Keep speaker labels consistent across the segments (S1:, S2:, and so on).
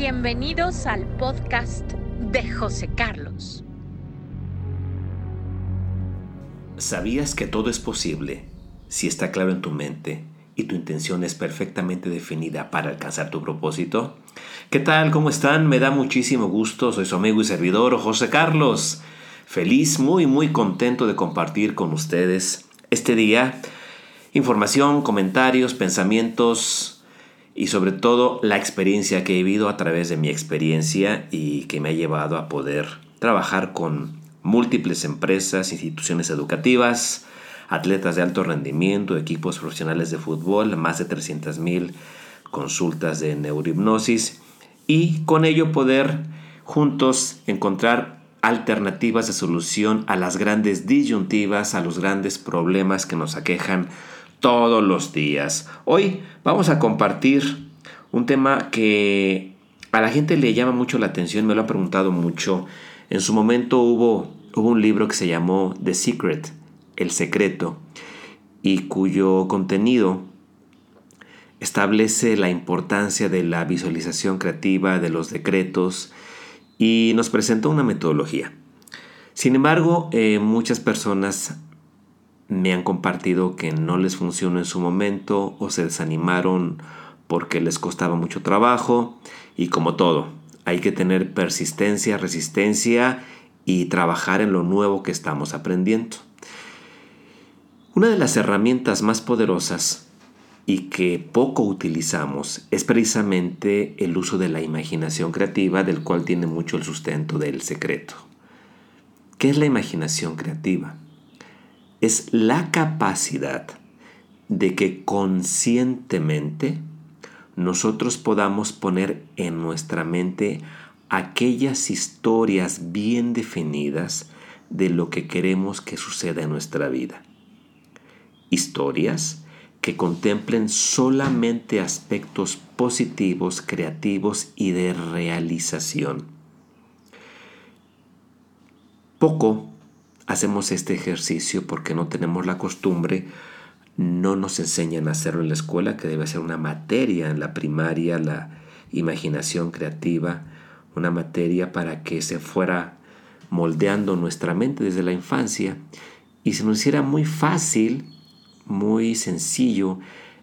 S1: Bienvenidos al podcast de José Carlos.
S2: ¿Sabías que todo es posible si está claro en tu mente y tu intención es perfectamente definida para alcanzar tu propósito? ¿Qué tal? ¿Cómo están? Me da muchísimo gusto. Soy su amigo y servidor José Carlos. Feliz, muy, muy contento de compartir con ustedes este día información, comentarios, pensamientos y sobre todo la experiencia que he vivido a través de mi experiencia y que me ha llevado a poder trabajar con múltiples empresas, instituciones educativas, atletas de alto rendimiento, equipos profesionales de fútbol, más de 300.000 consultas de neurohipnosis y con ello poder juntos encontrar alternativas de solución a las grandes disyuntivas, a los grandes problemas que nos aquejan todos los días. Hoy vamos a compartir un tema que a la gente le llama mucho la atención, me lo ha preguntado mucho. En su momento hubo, un libro que se llamó The Secret, El Secreto, y cuyo contenido establece la importancia de la visualización creativa, de los decretos, y nos presenta una metodología. Sin embargo, eh, muchas personas me han compartido que no les funcionó en su momento o se desanimaron porque les costaba mucho trabajo y como todo, hay que tener persistencia, resistencia y trabajar en lo nuevo que estamos aprendiendo. Una de las herramientas más poderosas y que poco utilizamos es precisamente el uso de la imaginación creativa del cual tiene mucho el sustento del secreto. ¿Qué es la imaginación creativa? Es la capacidad de que conscientemente nosotros podamos poner en nuestra mente aquellas historias bien definidas de lo que queremos que suceda en nuestra vida. Historias que contemplen solamente aspectos positivos, creativos y de realización. Poco hacemos este ejercicio porque no tenemos la costumbre, no nos enseñan a hacerlo en la escuela, que debe ser una materia en la primaria, la imaginación creativa, una materia para que se fuera moldeando nuestra mente desde la infancia y se nos hiciera muy fácil, muy sencillo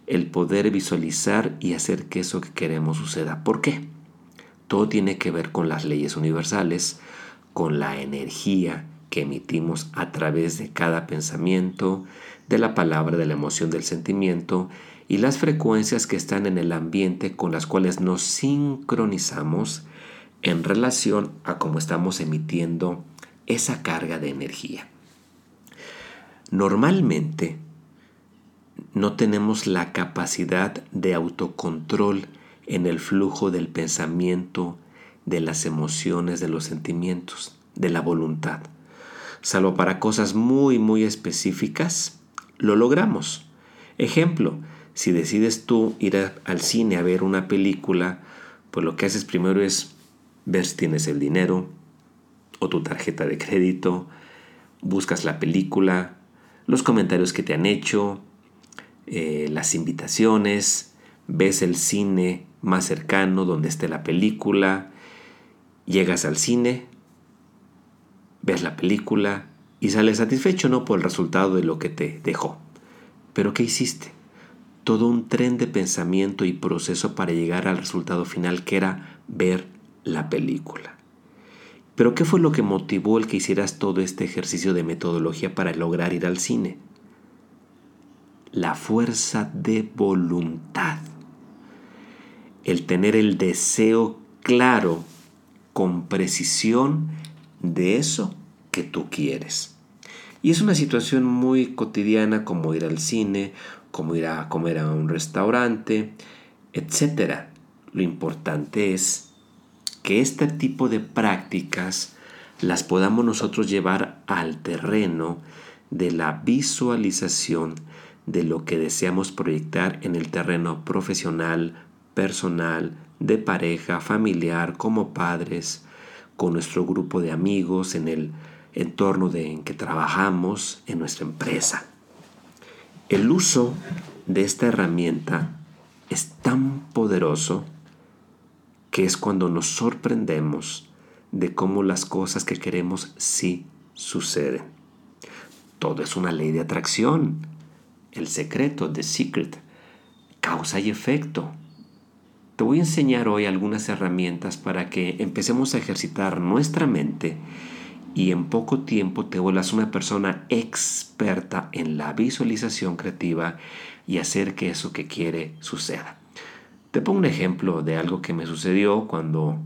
S2: el poder visualizar y hacer que eso que queremos suceda. ¿Por qué? Todo tiene que ver con las leyes universales, con la energía que emitimos a través de cada pensamiento, de la palabra, de la emoción, del sentimiento y las frecuencias que están en el ambiente con las cuales nos sincronizamos en relación a cómo estamos emitiendo esa carga de energía. Normalmente no tenemos la capacidad de autocontrol en el flujo del pensamiento, de las emociones, de los sentimientos, de la voluntad salvo para cosas muy, muy específicas, lo logramos. Ejemplo, si decides tú ir al cine a ver una película, pues lo que haces primero es ver si tienes el dinero o tu tarjeta de crédito, buscas la película, los comentarios que te han hecho, eh, las invitaciones, ves el cine más cercano donde esté la película, llegas al cine, ves la película y sales satisfecho no por el resultado de lo que te dejó. Pero ¿qué hiciste? Todo un tren de pensamiento y proceso para llegar al resultado final que era ver la película. Pero ¿qué fue lo que motivó el que hicieras todo este ejercicio de metodología para lograr ir al cine? La fuerza de voluntad. El tener el deseo claro, con precisión, de eso que tú quieres. Y es una situación muy cotidiana como ir al cine, como ir a comer a un restaurante, etc. Lo importante es que este tipo de prácticas las podamos nosotros llevar al terreno de la visualización de lo que deseamos proyectar en el terreno profesional, personal, de pareja, familiar, como padres, con nuestro grupo de amigos, en el entorno de, en que trabajamos, en nuestra empresa. El uso de esta herramienta es tan poderoso que es cuando nos sorprendemos de cómo las cosas que queremos sí suceden. Todo es una ley de atracción. El secreto, the secret, causa y efecto. Te voy a enseñar hoy algunas herramientas para que empecemos a ejercitar nuestra mente y en poco tiempo te vuelvas una persona experta en la visualización creativa y hacer que eso que quiere suceda. Te pongo un ejemplo de algo que me sucedió cuando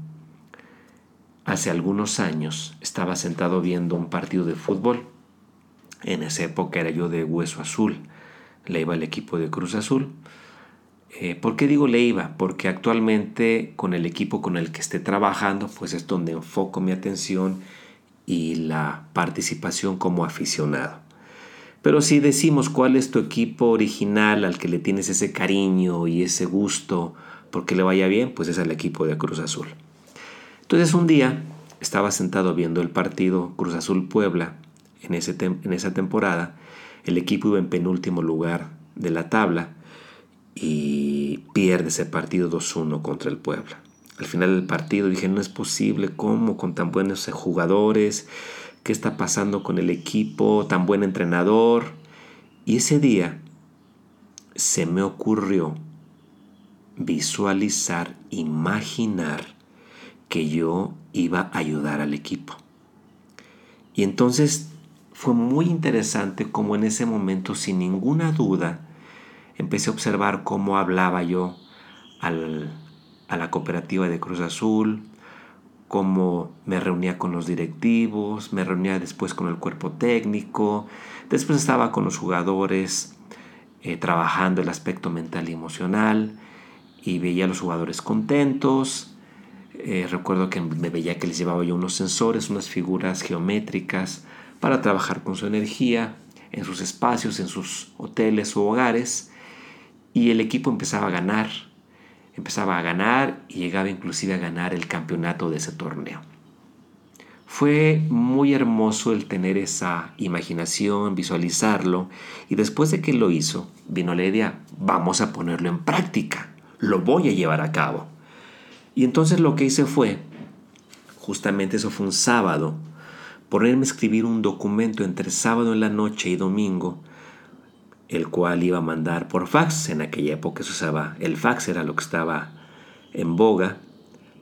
S2: hace algunos años estaba sentado viendo un partido de fútbol. En esa época era yo de Hueso Azul, le iba al equipo de Cruz Azul. Eh, ¿Por qué digo le iba? Porque actualmente con el equipo con el que esté trabajando, pues es donde enfoco mi atención y la participación como aficionado. Pero si decimos cuál es tu equipo original al que le tienes ese cariño y ese gusto porque le vaya bien, pues es el equipo de Cruz Azul. Entonces un día estaba sentado viendo el partido Cruz Azul Puebla en, ese en esa temporada. El equipo iba en penúltimo lugar de la tabla y pierde ese partido 2-1 contra el Puebla al final del partido dije, no es posible, ¿cómo con tan buenos jugadores? ¿Qué está pasando con el equipo? Tan buen entrenador. Y ese día se me ocurrió visualizar, imaginar que yo iba a ayudar al equipo. Y entonces fue muy interesante como en ese momento, sin ninguna duda, empecé a observar cómo hablaba yo al, a la cooperativa de Cruz Azul, cómo me reunía con los directivos, me reunía después con el cuerpo técnico, después estaba con los jugadores eh, trabajando el aspecto mental y emocional y veía a los jugadores contentos. Eh, recuerdo que me veía que les llevaba yo unos sensores, unas figuras geométricas para trabajar con su energía en sus espacios, en sus hoteles o hogares y el equipo empezaba a ganar empezaba a ganar y llegaba inclusive a ganar el campeonato de ese torneo. Fue muy hermoso el tener esa imaginación, visualizarlo, y después de que lo hizo, vino la idea, vamos a ponerlo en práctica, lo voy a llevar a cabo. Y entonces lo que hice fue, justamente eso fue un sábado, ponerme a escribir un documento entre sábado en la noche y domingo, el cual iba a mandar por fax. En aquella época se usaba el fax, era lo que estaba en boga,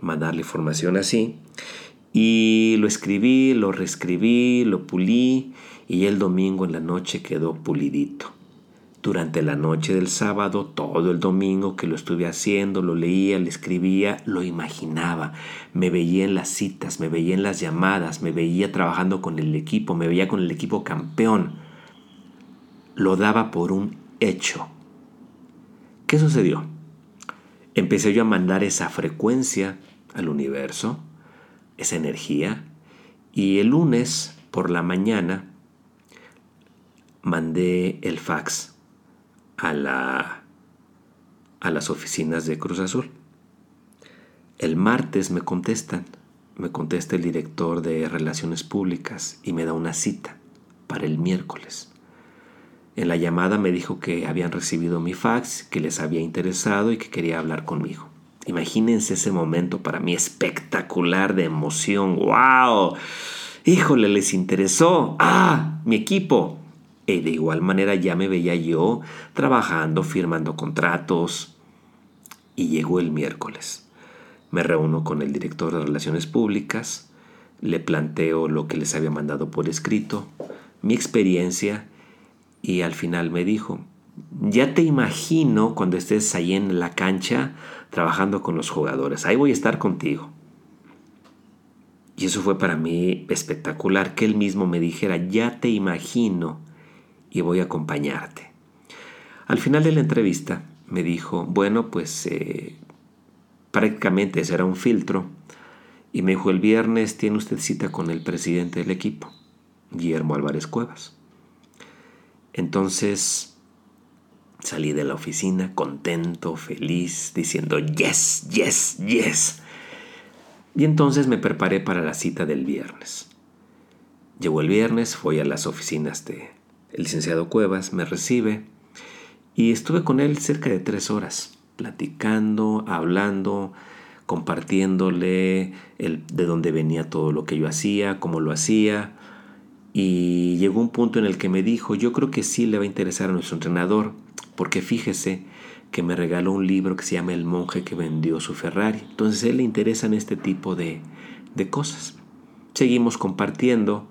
S2: mandar la información así. Y lo escribí, lo reescribí, lo pulí y el domingo en la noche quedó pulidito. Durante la noche del sábado, todo el domingo que lo estuve haciendo, lo leía, lo escribía, lo imaginaba. Me veía en las citas, me veía en las llamadas, me veía trabajando con el equipo, me veía con el equipo campeón lo daba por un hecho. ¿Qué sucedió? Empecé yo a mandar esa frecuencia al universo, esa energía, y el lunes por la mañana mandé el fax a, la, a las oficinas de Cruz Azul. El martes me contestan, me contesta el director de Relaciones Públicas y me da una cita para el miércoles. En la llamada me dijo que habían recibido mi fax, que les había interesado y que quería hablar conmigo. Imagínense ese momento para mí espectacular de emoción. ¡Wow! Híjole, les interesó. ¡Ah! Mi equipo. Y de igual manera ya me veía yo trabajando, firmando contratos. Y llegó el miércoles. Me reúno con el director de Relaciones Públicas, le planteo lo que les había mandado por escrito, mi experiencia y al final me dijo, ya te imagino cuando estés ahí en la cancha trabajando con los jugadores, ahí voy a estar contigo. Y eso fue para mí espectacular, que él mismo me dijera, ya te imagino y voy a acompañarte. Al final de la entrevista me dijo, bueno, pues eh, prácticamente ese era un filtro. Y me dijo, el viernes tiene usted cita con el presidente del equipo, Guillermo Álvarez Cuevas. Entonces salí de la oficina contento, feliz, diciendo, yes, yes, yes. Y entonces me preparé para la cita del viernes. Llegó el viernes, fui a las oficinas de el licenciado Cuevas, me recibe y estuve con él cerca de tres horas, platicando, hablando, compartiéndole el, de dónde venía todo lo que yo hacía, cómo lo hacía. Y llegó un punto en el que me dijo, yo creo que sí le va a interesar a nuestro entrenador, porque fíjese que me regaló un libro que se llama El monje que vendió su Ferrari. Entonces a él le interesan este tipo de, de cosas. Seguimos compartiendo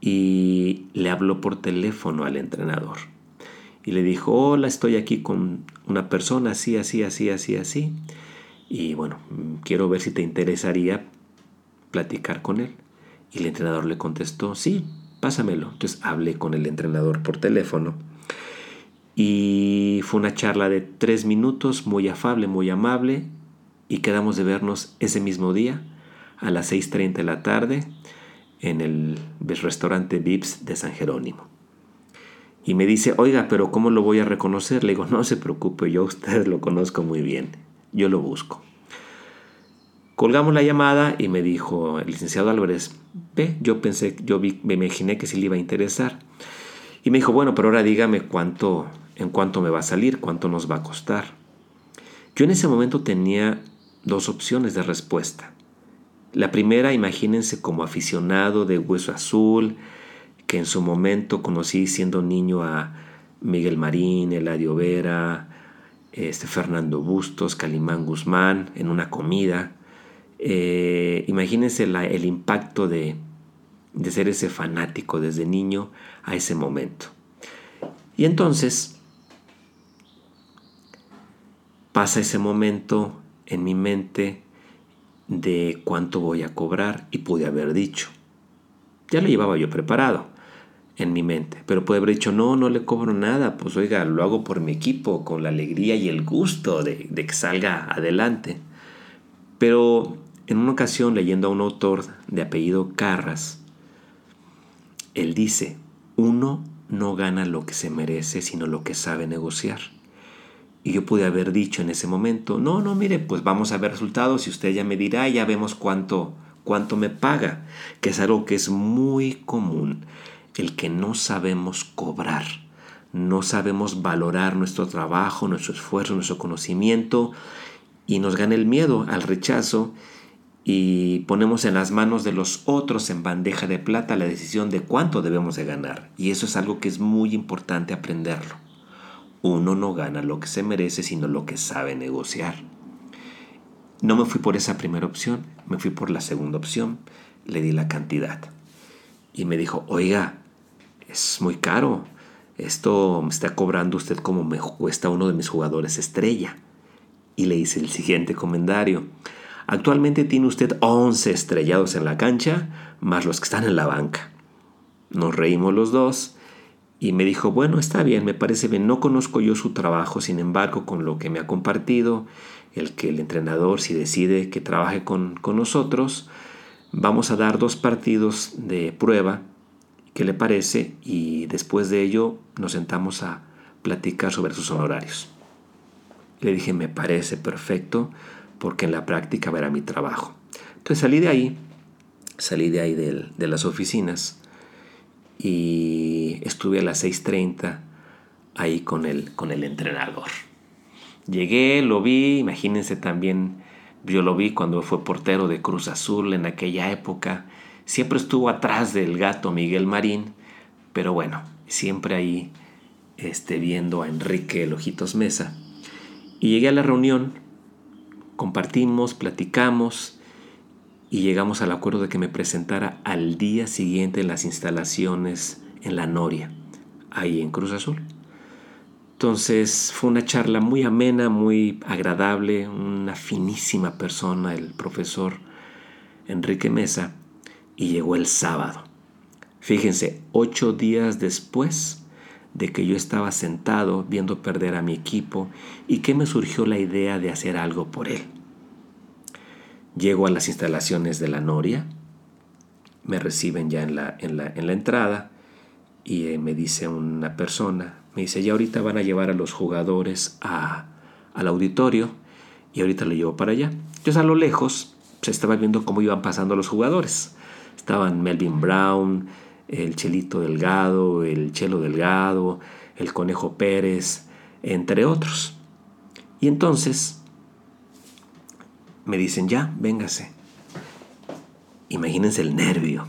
S2: y le habló por teléfono al entrenador. Y le dijo, hola, estoy aquí con una persona así, así, así, así, así. Y bueno, quiero ver si te interesaría platicar con él. Y el entrenador le contestó, sí, pásamelo. Entonces hablé con el entrenador por teléfono. Y fue una charla de tres minutos, muy afable, muy amable. Y quedamos de vernos ese mismo día a las 6.30 de la tarde en el restaurante Vips de San Jerónimo. Y me dice, oiga, pero ¿cómo lo voy a reconocer? Le digo, no se preocupe, yo a usted lo conozco muy bien yo lo busco. Colgamos la llamada y me dijo el licenciado Álvarez, ve, yo pensé, yo vi, me imaginé que sí le iba a interesar. Y me dijo, bueno, pero ahora dígame cuánto, en cuánto me va a salir, cuánto nos va a costar. Yo en ese momento tenía dos opciones de respuesta. La primera, imagínense como aficionado de Hueso Azul, que en su momento conocí siendo niño a Miguel Marín, Eladio Vera, este, Fernando Bustos, Calimán Guzmán, en una comida. Eh, imagínense el impacto de, de ser ese fanático desde niño a ese momento. Y entonces pasa ese momento en mi mente de cuánto voy a cobrar y pude haber dicho. Ya lo llevaba yo preparado en mi mente. Pero puede haber dicho, no, no le cobro nada, pues oiga, lo hago por mi equipo, con la alegría y el gusto de que salga adelante. Pero en una ocasión, leyendo a un autor de apellido Carras, él dice, uno no gana lo que se merece, sino lo que sabe negociar. Y yo pude haber dicho en ese momento, no, no, mire, pues vamos a ver resultados y usted ya me dirá, ya vemos cuánto, cuánto me paga, que es algo que es muy común el que no sabemos cobrar, no sabemos valorar nuestro trabajo, nuestro esfuerzo, nuestro conocimiento y nos gana el miedo al rechazo y ponemos en las manos de los otros en bandeja de plata la decisión de cuánto debemos de ganar. Y eso es algo que es muy importante aprenderlo. Uno no gana lo que se merece, sino lo que sabe negociar. No me fui por esa primera opción, me fui por la segunda opción, le di la cantidad. Y me dijo, oiga, es muy caro. Esto me está cobrando usted como me cuesta uno de mis jugadores estrella. Y le hice el siguiente comentario. Actualmente tiene usted 11 estrellados en la cancha, más los que están en la banca. Nos reímos los dos y me dijo, bueno, está bien, me parece bien, no conozco yo su trabajo, sin embargo, con lo que me ha compartido, el que el entrenador, si decide que trabaje con, con nosotros, vamos a dar dos partidos de prueba qué le parece y después de ello nos sentamos a platicar sobre sus honorarios. Le dije, me parece perfecto porque en la práctica verá mi trabajo. Entonces salí de ahí, salí de ahí de, las oficinas y estuve a las 6.30 ahí con el, con el entrenador. Llegué, lo vi, imagínense también, yo lo vi cuando fue portero de Cruz Azul en aquella época Siempre estuvo atrás del gato Miguel Marín, pero bueno, siempre ahí este, viendo a Enrique Lojitos Mesa. Y llegué a la reunión, compartimos, platicamos y llegamos al acuerdo de que me presentara al día siguiente en las instalaciones en la Noria, ahí en Cruz Azul. Entonces fue una charla muy amena, muy agradable, una finísima persona, el profesor Enrique Mesa y llegó el sábado. Fíjense, ocho días después de que yo estaba sentado viendo perder a mi equipo y que me surgió la idea de hacer algo por él. Llego a las instalaciones de la Noria, me reciben ya en la, en la, en la entrada y eh, me dice una persona, me dice, ya ahorita van a llevar a los jugadores a, al auditorio y ahorita lo llevo para allá. Yo a lo lejos se estaba viendo cómo iban pasando los jugadores. Estaban Melvin Brown, el Chelito Delgado, el Chelo Delgado, el Conejo Pérez, entre otros. Y entonces me dicen, ya, véngase. Imagínense el nervio.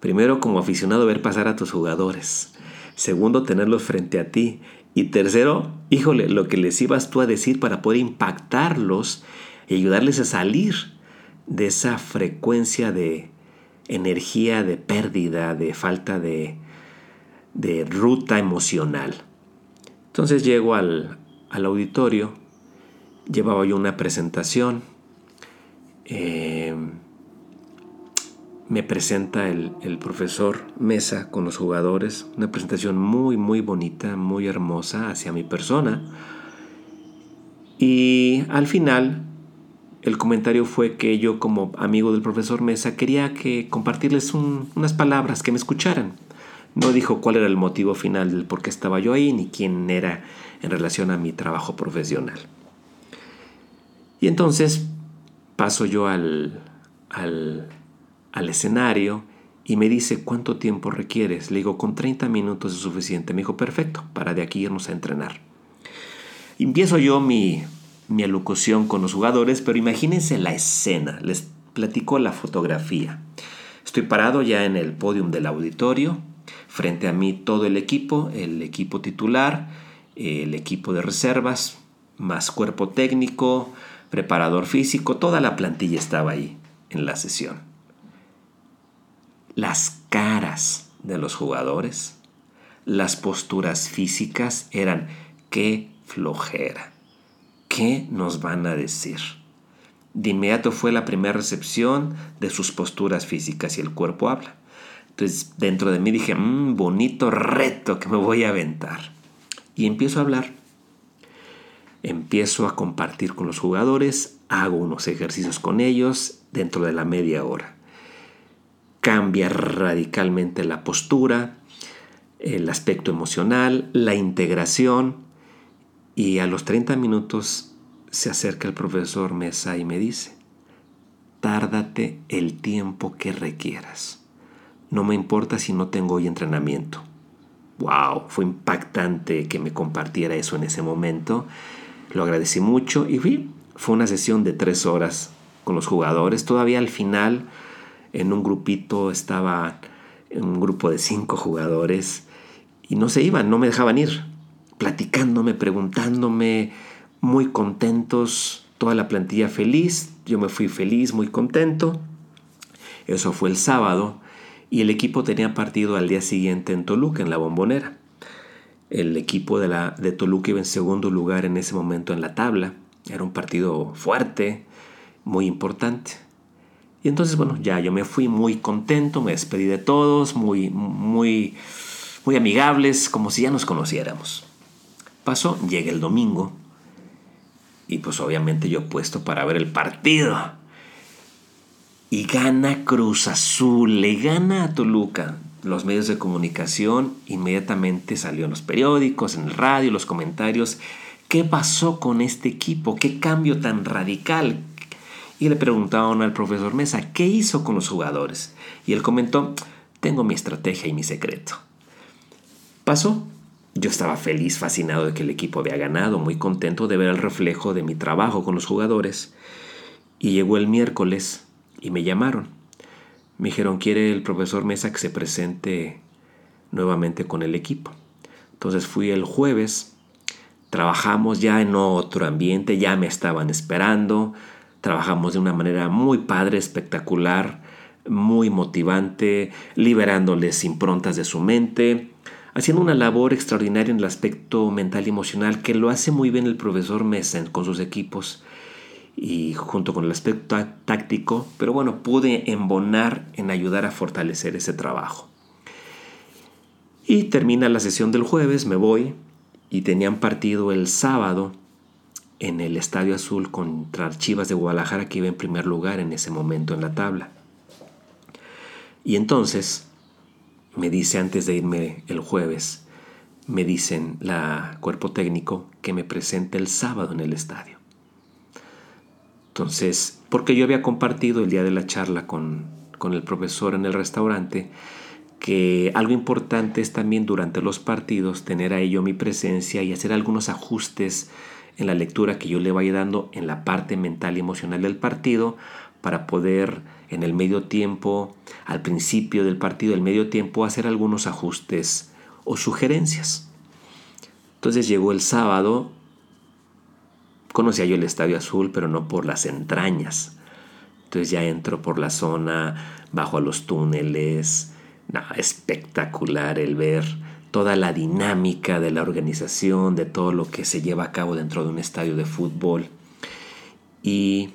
S2: Primero, como aficionado, ver pasar a tus jugadores. Segundo, tenerlos frente a ti. Y tercero, híjole, lo que les ibas tú a decir para poder impactarlos y ayudarles a salir de esa frecuencia de energía, de pérdida, de falta de, de ruta emocional. Entonces llego al, al auditorio, llevaba yo una presentación, eh, me presenta el, el, profesor Mesa con los jugadores, una presentación muy, muy bonita, muy hermosa hacia mi persona. Y al final, el comentario fue que yo como amigo del profesor Mesa quería que compartirles unas palabras, que me escucharan. No dijo cuál era el motivo final del por qué estaba yo ahí, ni quién era en relación a mi trabajo profesional. Y entonces paso yo al, al, al escenario y me dice, ¿cuánto tiempo requieres? Le digo, con 30 minutos es suficiente. Me dijo, perfecto, para de aquí irnos a entrenar. empiezo yo mi, mi alocución con los jugadores, pero imagínense la escena, les platico la fotografía. Estoy parado ya en el podium del auditorio, frente a mí todo el equipo, el equipo titular, el equipo de reservas, más cuerpo técnico, preparador físico, toda la plantilla estaba ahí en la sesión. Las caras de los jugadores, las posturas físicas eran qué flojera, qué nos van a decir. De inmediato fue la primera recepción de sus posturas físicas y el cuerpo habla. Entonces dentro de mí dije, mmm, bonito reto que me voy a aventar. Y empiezo a hablar. Empiezo a compartir con los jugadores, hago unos ejercicios con ellos dentro de la media hora. Cambia radicalmente la postura, el aspecto emocional, la integración y a los 30 minutos se acerca el profesor Mesa y me dice, tárdate el tiempo que requieras. No me importa si no tengo hoy entrenamiento. Wow, fue impactante que me compartiera eso en ese momento. Lo agradecí mucho y fui. Fue una sesión de tres horas con los jugadores. Todavía al final, en un grupito, estaba un grupo de cinco jugadores y no se iban, no me dejaban ir, platicándome, preguntándome, muy contentos, toda la plantilla feliz. Yo me fui feliz, muy contento. Eso fue el sábado y el equipo tenía partido al día siguiente en Toluca, en la bombonera. El equipo de, la, de Toluca iba en segundo lugar en ese momento en la tabla. Era un partido fuerte, muy importante. Y entonces, bueno, ya yo me fui muy contento, me despedí de todos, muy, muy, muy amigables, como si ya nos conociéramos. Pasó, llega el domingo y pues obviamente yo puesto para ver el partido y gana Cruz Azul, le gana a Toluca. Los medios de comunicación inmediatamente salió en los periódicos, en el radio, los comentarios. ¿Qué pasó con este equipo? ¿Qué cambio tan radical? Y le preguntaban al profesor Mesa, ¿qué hizo con los jugadores? Y él comentó, tengo mi estrategia y mi secreto. Pasó. Yo estaba feliz, fascinado de que el equipo había ganado, muy contento de ver el reflejo de mi trabajo con los jugadores. Y llegó el miércoles y me llamaron. Me dijeron, quiere el profesor Mesa que se presente nuevamente con el equipo. Entonces fui el jueves, trabajamos ya en otro ambiente, ya me estaban esperando, trabajamos de una manera muy padre, espectacular, muy motivante, liberándoles improntas de su mente, haciendo una labor extraordinaria en el aspecto mental y emocional que lo hace muy bien el profesor Mesa con sus equipos y junto con el aspecto táctico, pero bueno, pude embonar en ayudar a fortalecer ese trabajo. Y termina la sesión del jueves, me voy y tenían partido el sábado en el Estadio Azul contra Chivas de Guadalajara que iba en primer lugar en ese momento en la tabla. Y entonces me dice antes de irme el jueves, me dicen la cuerpo técnico que me presente el sábado en el estadio. Entonces, porque yo había compartido el día de la charla con, el profesor en el restaurante, que algo importante es también durante los partidos tener a ello mi presencia y hacer algunos ajustes en la lectura que yo le vaya dando en la parte mental y emocional del partido para poder en el medio tiempo, al principio del partido, el medio tiempo, hacer algunos ajustes o sugerencias. Entonces llegó el sábado, conocía yo el Estadio Azul, pero no por las entrañas. Entonces ya entro por la zona, bajo a los túneles, espectacular el ver toda la dinámica de la organización, de todo lo que se lleva a cabo dentro de un estadio de fútbol. Y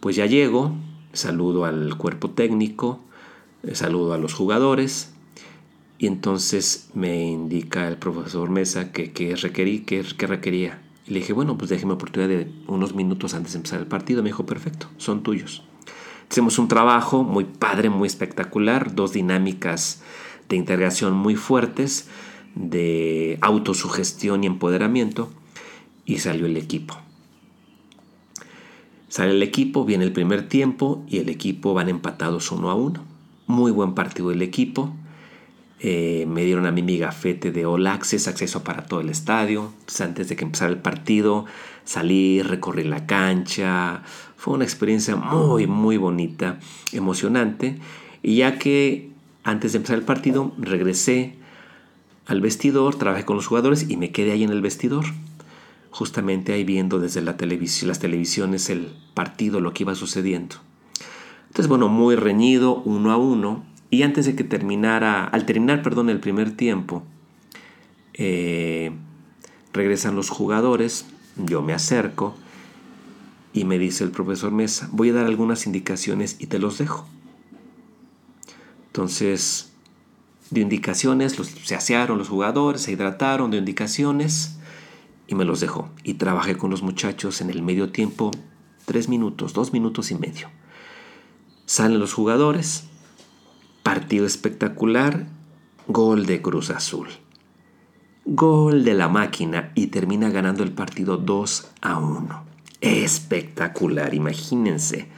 S2: pues ya llego, saludo al cuerpo técnico, eh, saludo a los jugadores y entonces me indica el profesor Mesa que, requerí, que, requería. Y le dije, bueno, pues déjeme oportunidad de unos minutos antes de empezar el partido. Me dijo, perfecto, son tuyos. Hicimos un trabajo muy padre, muy espectacular, dos dinámicas de integración muy fuertes, de autosugestión y empoderamiento, y salió el equipo. Sale el equipo, viene el primer tiempo y el equipo van empatados uno a uno. Muy buen partido del equipo. Eh, me dieron a mí mi gafete de All Access, acceso para todo el estadio. antes de que empezara el partido, salí, recorrí la cancha. Fue una experiencia muy, muy bonita, emocionante. Y ya que antes de empezar el partido, regresé al vestidor, trabajé con los jugadores y me quedé ahí en el vestidor justamente ahí viendo desde la las televisiones el partido, lo que iba sucediendo. Entonces, bueno, muy reñido, uno a uno. Y antes de que terminara, al terminar, perdón, el primer tiempo, eh, regresan los jugadores, yo me acerco y me dice el profesor Mesa, voy a dar algunas indicaciones y te los dejo. Entonces, dio indicaciones, los, se asearon los jugadores, se hidrataron, dio indicaciones y me los dejó. Y trabajé con los muchachos en el medio tiempo tres minutos, dos minutos y medio. Salen los jugadores, partido espectacular, gol de Cruz Azul. Gol de la máquina y termina ganando el partido 2 a 1. Espectacular, imagínense.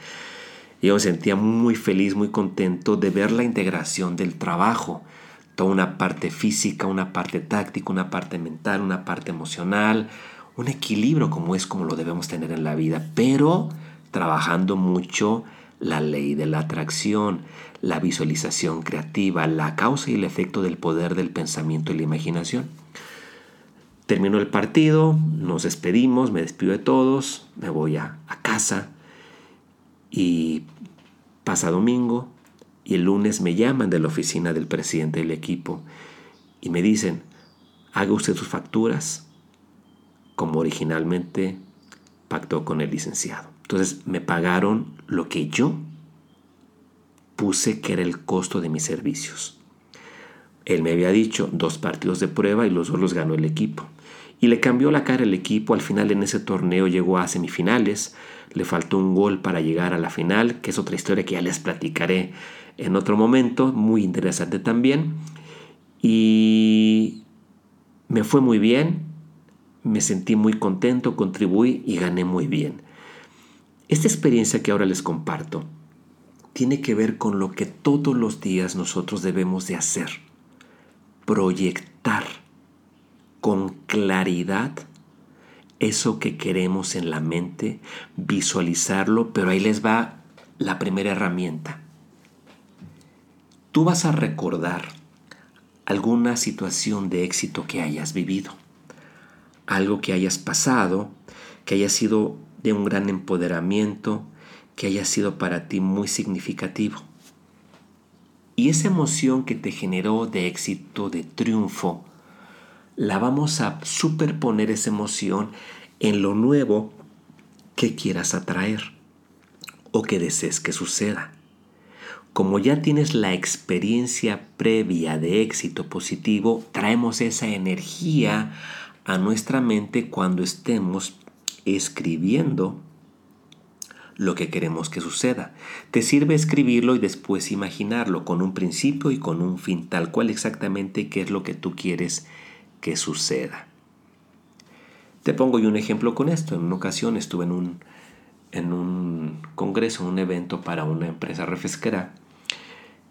S2: Yo me sentía muy feliz, muy contento de ver la integración del trabajo toda una parte física, una parte táctica, una parte mental, una parte emocional, un equilibrio como es como lo debemos tener en la vida, pero trabajando mucho la ley de la atracción, la visualización creativa, la causa y el efecto del poder del pensamiento y la imaginación. Terminó el partido, nos despedimos, me despido de todos, me voy a, a casa y pasa domingo, y el lunes me llaman de la oficina del presidente del equipo y me dicen, haga usted sus facturas como originalmente pactó con el licenciado. Entonces me pagaron lo que yo puse que era el costo de mis servicios. Él me había dicho dos partidos de prueba y los dos los ganó el equipo. Y le cambió la cara el equipo. Al final en ese torneo llegó a semifinales. Le faltó un gol para llegar a la final, que es otra historia que ya les platicaré en otro momento, muy interesante también. Y me fue muy bien, me sentí muy contento, contribuí y gané muy bien. Esta experiencia que ahora les comparto tiene que ver con lo que todos los días nosotros debemos de hacer. Proyectar con claridad eso que queremos en la mente, visualizarlo, pero ahí les va la primera herramienta tú vas a recordar alguna situación de éxito que hayas vivido, algo que hayas pasado, que haya sido de un gran empoderamiento, que haya sido para ti muy significativo. Y esa emoción que te generó de éxito, de triunfo, la vamos a superponer esa emoción en lo nuevo que quieras atraer o que desees que suceda como ya tienes la experiencia previa de éxito positivo, traemos esa energía a nuestra mente cuando estemos escribiendo lo que queremos que suceda. Te sirve escribirlo y después imaginarlo con un principio y con un fin, tal cual exactamente qué es lo que tú quieres que suceda. Te pongo yo un ejemplo con esto. En una ocasión estuve en un, en un congreso, un evento para una empresa refresquera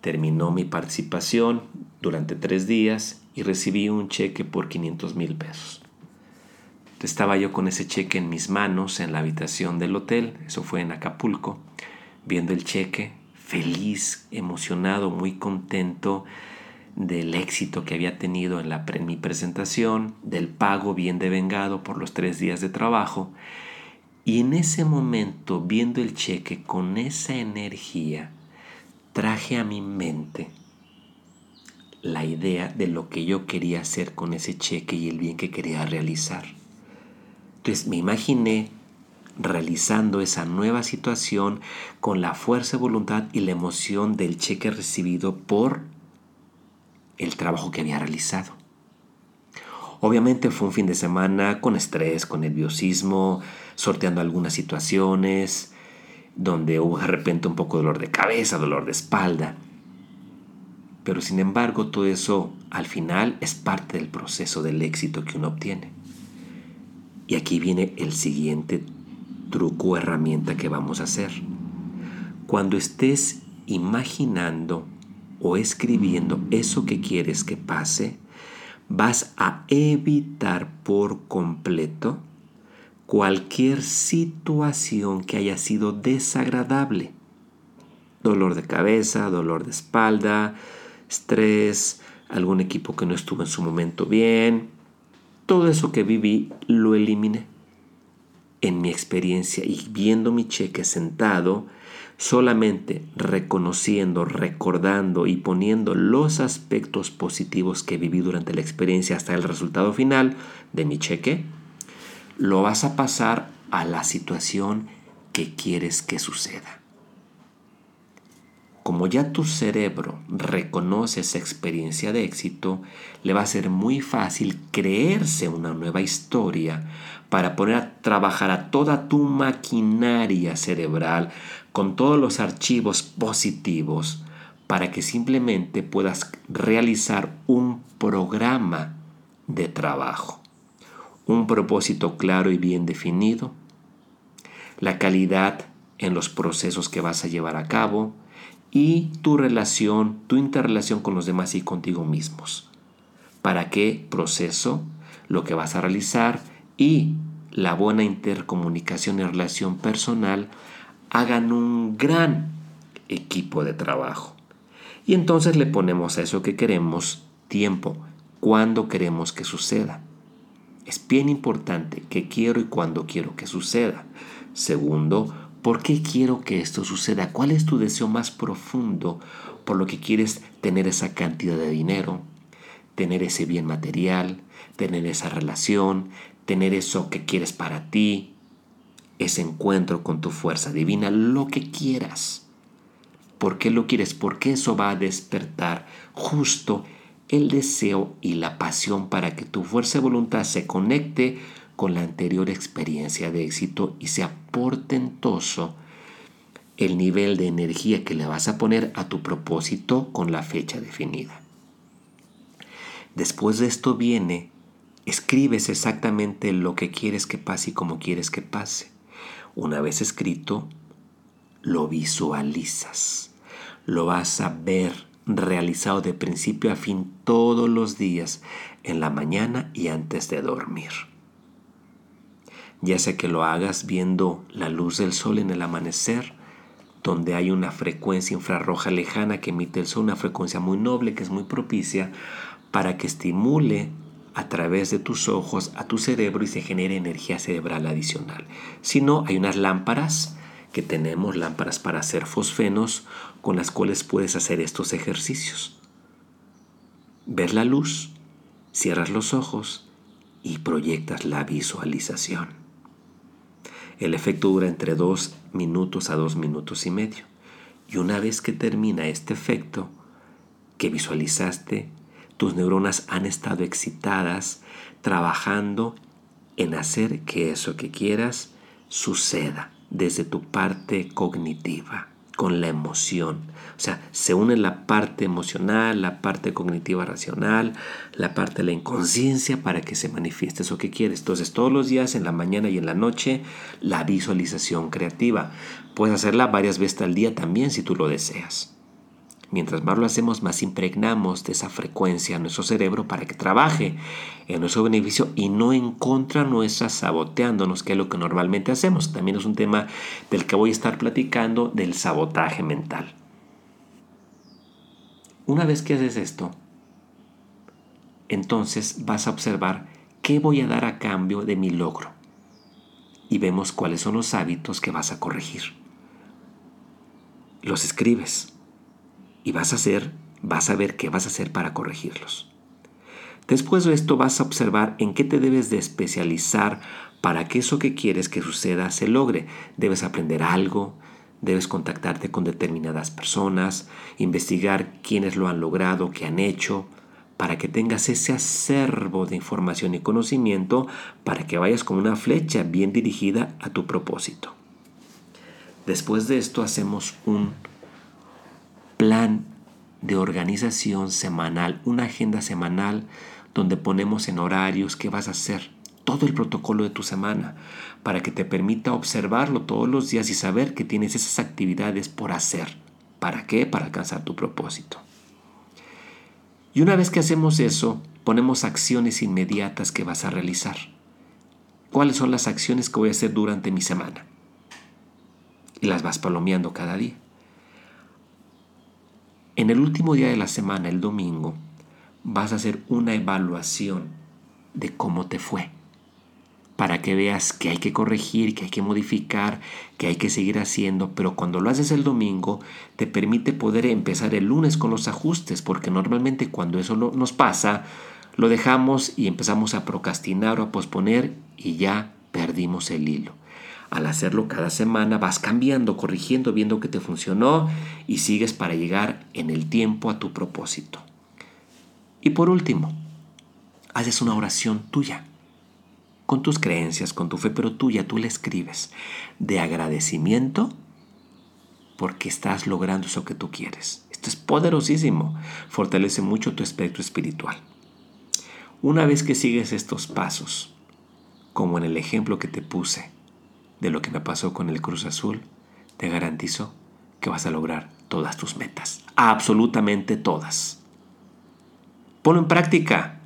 S2: Terminó mi participación durante tres días y recibí un cheque por 500 mil pesos. estaba yo con ese cheque en mis manos en la habitación del hotel, eso fue en Acapulco, viendo el cheque, feliz, emocionado, muy contento del éxito que había tenido en, la, mi presentación, del pago bien devengado por los tres días de trabajo. Y en ese momento, viendo el cheque con esa energía, traje a mi mente la idea de lo que yo quería hacer con ese cheque y el bien que quería realizar. Entonces me imaginé realizando esa nueva situación con la fuerza de voluntad y la emoción del cheque recibido por el trabajo que había realizado. Obviamente fue un fin de semana con estrés, con nerviosismo, sorteando algunas situaciones, donde hubo de repente un poco de dolor de cabeza, dolor de espalda. Pero sin embargo todo eso al final es parte del proceso del éxito que uno obtiene. Y aquí viene el siguiente truco o herramienta que vamos a hacer. Cuando estés imaginando o escribiendo eso que quieres que pase, vas a evitar por completo cualquier situación que haya sido desagradable. Dolor de cabeza, dolor de espalda, estrés, algún equipo que no estuvo en su momento bien. Todo eso que viví lo eliminé. En mi experiencia y viendo mi cheque sentado, solamente reconociendo, recordando y poniendo los aspectos positivos que viví durante la experiencia hasta el resultado final de mi cheque, lo vas a pasar a la situación que quieres que suceda. Como ya tu cerebro reconoce esa experiencia de éxito, le va a ser muy fácil creerse una nueva historia para poner a trabajar a toda tu maquinaria cerebral con todos los archivos positivos para que simplemente puedas realizar un programa de trabajo, un propósito claro y bien definido, la calidad en los procesos que vas a llevar a cabo, y tu relación, tu interrelación con los demás y contigo mismos. ¿Para qué proceso? Lo que vas a realizar y la buena intercomunicación y relación personal hagan un gran equipo de trabajo. Y entonces le ponemos a eso que queremos tiempo, cuando queremos que suceda. Es bien importante que quiero y cuándo quiero que suceda. Segundo, ¿Por qué quiero que esto suceda? ¿Cuál es tu deseo más profundo por lo que quieres tener esa cantidad de dinero, tener ese bien material, tener esa relación, tener eso que quieres para ti, ese encuentro con tu fuerza divina, lo que quieras? ¿Por qué lo quieres? Porque eso va a despertar justo el deseo y la pasión para que tu fuerza de voluntad se conecte con la anterior experiencia de éxito y sea portentoso el nivel de energía que le vas a poner a tu propósito con la fecha definida. Después de esto viene, escribes exactamente lo que quieres que pase y cómo quieres que pase. Una vez escrito, lo visualizas. Lo vas a ver realizado de principio a fin todos los días, en la mañana y antes de dormir ya sea que lo hagas viendo la luz del sol en el amanecer, donde hay una frecuencia infrarroja lejana que emite el sol, una frecuencia muy noble que es muy propicia para que estimule a través de tus ojos a tu cerebro y se genere energía cerebral adicional. Si no, hay unas lámparas que tenemos, lámparas para hacer fosfenos, con las cuales puedes hacer estos ejercicios. Ver la luz, cierras los ojos y proyectas la visualización. El efecto dura entre dos minutos a dos minutos y medio. Y una vez que termina este efecto que visualizaste, tus neuronas han estado excitadas trabajando en hacer que eso que quieras suceda desde tu parte cognitiva con la emoción. O sea, se une la parte emocional, la parte cognitiva racional, la parte de la inconsciencia para que se manifieste eso que quieres. Entonces, todos los días, en la mañana y en la noche, la visualización creativa. Puedes hacerla varias veces al día también si tú lo deseas. Mientras más lo hacemos, más impregnamos de esa frecuencia a nuestro cerebro para que trabaje en nuestro beneficio y no en contra nuestra, saboteándonos, que es lo que normalmente hacemos. También es un tema del que voy a estar platicando, del sabotaje mental. Una vez que haces esto, entonces vas a observar qué voy a dar a cambio de mi logro. Y vemos cuáles son los hábitos que vas a corregir. Los escribes y vas a hacer, vas a ver qué vas a hacer para corregirlos. Después de esto vas a observar en qué te debes de especializar para que eso que quieres que suceda se logre. Debes aprender algo, debes contactarte con determinadas personas, investigar quiénes lo han logrado, qué han hecho, para que tengas ese acervo de información y conocimiento para que vayas con una flecha bien dirigida a tu propósito. Después de esto hacemos un plan de organización semanal, una agenda semanal donde ponemos en horarios qué vas a hacer, todo el protocolo de tu semana, para que te permita observarlo todos los días y saber que tienes esas actividades por hacer. ¿Para qué? Para alcanzar tu propósito. Y una vez que hacemos eso, ponemos acciones inmediatas que vas a realizar. ¿Cuáles son las acciones que voy a hacer durante mi semana? Y las vas palomeando cada día. En el último día de la semana, el domingo, vas a hacer una evaluación de cómo te fue, para que veas que hay que corregir, que hay que modificar, que hay que seguir haciendo, pero cuando lo haces el domingo te permite poder empezar el lunes con los ajustes, porque normalmente cuando eso nos pasa, lo dejamos y empezamos a procrastinar o a posponer y ya perdimos el hilo. Al hacerlo cada semana vas cambiando, corrigiendo, viendo que te funcionó y sigues para llegar en el tiempo a tu propósito. Y por último, haces una oración tuya, con tus creencias, con tu fe, pero tuya, tú la escribes, de agradecimiento porque estás logrando eso que tú quieres. Esto es poderosísimo, fortalece mucho tu espectro espiritual. Una vez que sigues estos pasos, como en el ejemplo que te puse, de lo que me pasó con el Cruz Azul, te garantizo que vas a lograr todas tus metas. Absolutamente todas. Ponlo en práctica.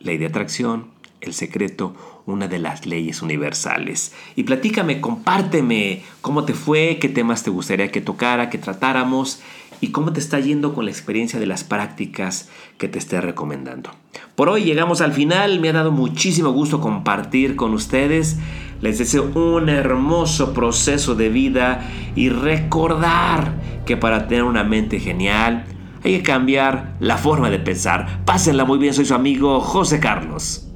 S2: Ley de atracción, el secreto, una de las leyes universales. Y platícame, compárteme cómo te fue, qué temas te gustaría que tocara, que tratáramos y cómo te está yendo con la experiencia de las prácticas que te esté recomendando. Por hoy llegamos al final, me ha dado muchísimo gusto compartir con ustedes. Les deseo un hermoso proceso de vida y recordar que para tener una mente genial hay que cambiar la forma de pensar. Pásenla muy bien, soy su amigo José Carlos.